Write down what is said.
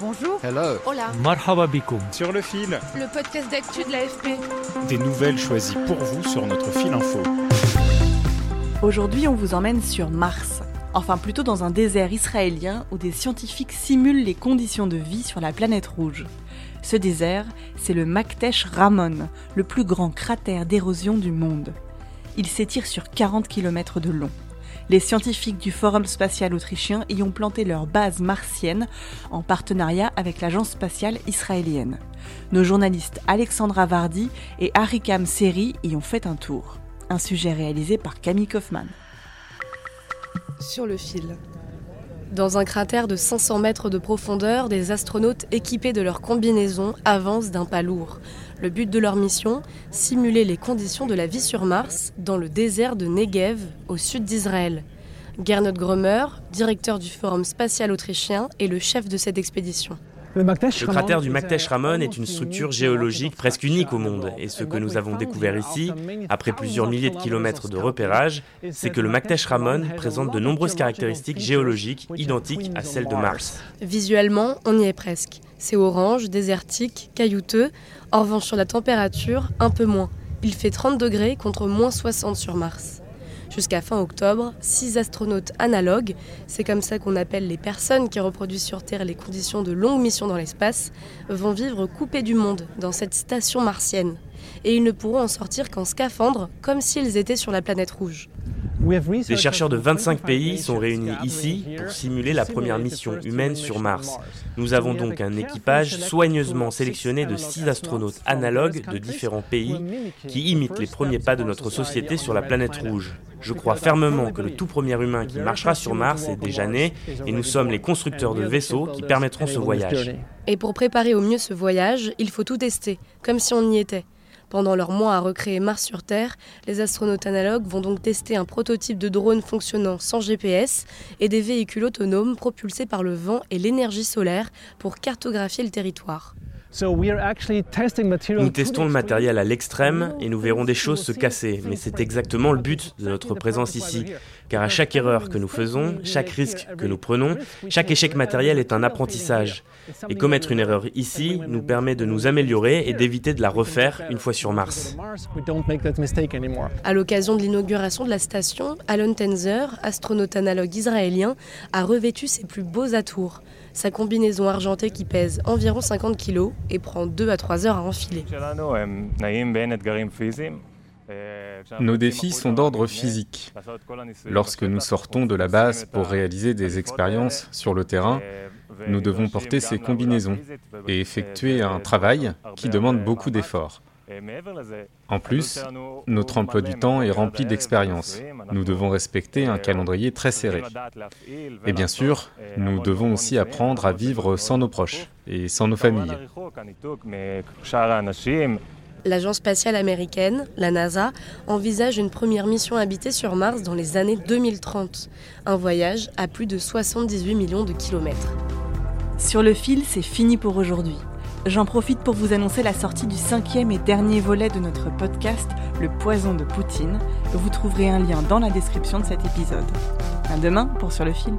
Bonjour. Hello. Hola. Marhaba Sur le fil, Le podcast d'actu de l'AFP. des nouvelles choisies pour vous sur notre fil info. Aujourd'hui, on vous emmène sur Mars. Enfin, plutôt dans un désert israélien où des scientifiques simulent les conditions de vie sur la planète rouge. Ce désert, c'est le Maktesh Ramon, le plus grand cratère d'érosion du monde. Il s'étire sur 40 km de long. Les scientifiques du Forum spatial autrichien y ont planté leur base martienne en partenariat avec l'agence spatiale israélienne. Nos journalistes Alexandra Vardy et Harikam Seri y ont fait un tour. Un sujet réalisé par Camille Kaufmann. Sur le fil. Dans un cratère de 500 mètres de profondeur, des astronautes équipés de leur combinaison avancent d'un pas lourd. Le but de leur mission Simuler les conditions de la vie sur Mars, dans le désert de Negev, au sud d'Israël. Gernot Grömer, directeur du Forum spatial autrichien, est le chef de cette expédition. Le cratère du Maktesh Ramon est une structure géologique presque unique au monde. Et ce que nous avons découvert ici, après plusieurs milliers de kilomètres de repérage, c'est que le Maktesh Ramon présente de nombreuses caractéristiques géologiques identiques à celles de Mars. Visuellement, on y est presque. C'est orange, désertique, caillouteux. En revanche, sur la température, un peu moins. Il fait 30 degrés contre moins 60 sur Mars. Jusqu'à fin octobre, six astronautes analogues, c'est comme ça qu'on appelle les personnes qui reproduisent sur Terre les conditions de longues missions dans l'espace, vont vivre coupés du monde dans cette station martienne. Et ils ne pourront en sortir qu'en scaphandre, comme s'ils étaient sur la planète rouge. Des chercheurs de 25 pays sont réunis ici pour simuler la première mission humaine sur Mars. Nous avons donc un équipage soigneusement sélectionné de six astronautes analogues de différents pays qui imitent les premiers pas de notre société sur la planète rouge. Je crois fermement que le tout premier humain qui marchera sur Mars est déjà né et nous sommes les constructeurs de vaisseaux qui permettront ce voyage. Et pour préparer au mieux ce voyage, il faut tout tester, comme si on y était. Pendant leur mois à recréer Mars sur Terre, les astronautes analogues vont donc tester un prototype de drone fonctionnant sans GPS et des véhicules autonomes propulsés par le vent et l'énergie solaire pour cartographier le territoire. Nous testons le matériel à l'extrême et nous verrons des choses se casser, mais c'est exactement le but de notre présence ici. Car à chaque erreur que nous faisons, chaque risque que nous prenons, chaque échec matériel est un apprentissage. Et commettre une erreur ici nous permet de nous améliorer et d'éviter de la refaire une fois sur Mars. À l'occasion de l'inauguration de la station, Alon Tenzer, astronaute analogue israélien, a revêtu ses plus beaux atours. Sa combinaison argentée qui pèse environ 50 kg et prend 2 à 3 heures à enfiler. Nos défis sont d'ordre physique. Lorsque nous sortons de la base pour réaliser des expériences sur le terrain, nous devons porter ces combinaisons et effectuer un travail qui demande beaucoup d'efforts. En plus, notre emploi du temps est rempli d'expériences. Nous devons respecter un calendrier très serré. Et bien sûr, nous devons aussi apprendre à vivre sans nos proches et sans nos familles. L'agence spatiale américaine, la NASA, envisage une première mission habitée sur Mars dans les années 2030. Un voyage à plus de 78 millions de kilomètres. Sur le fil, c'est fini pour aujourd'hui. J'en profite pour vous annoncer la sortie du cinquième et dernier volet de notre podcast Le poison de Poutine. Vous trouverez un lien dans la description de cet épisode. À demain pour Sur le fil.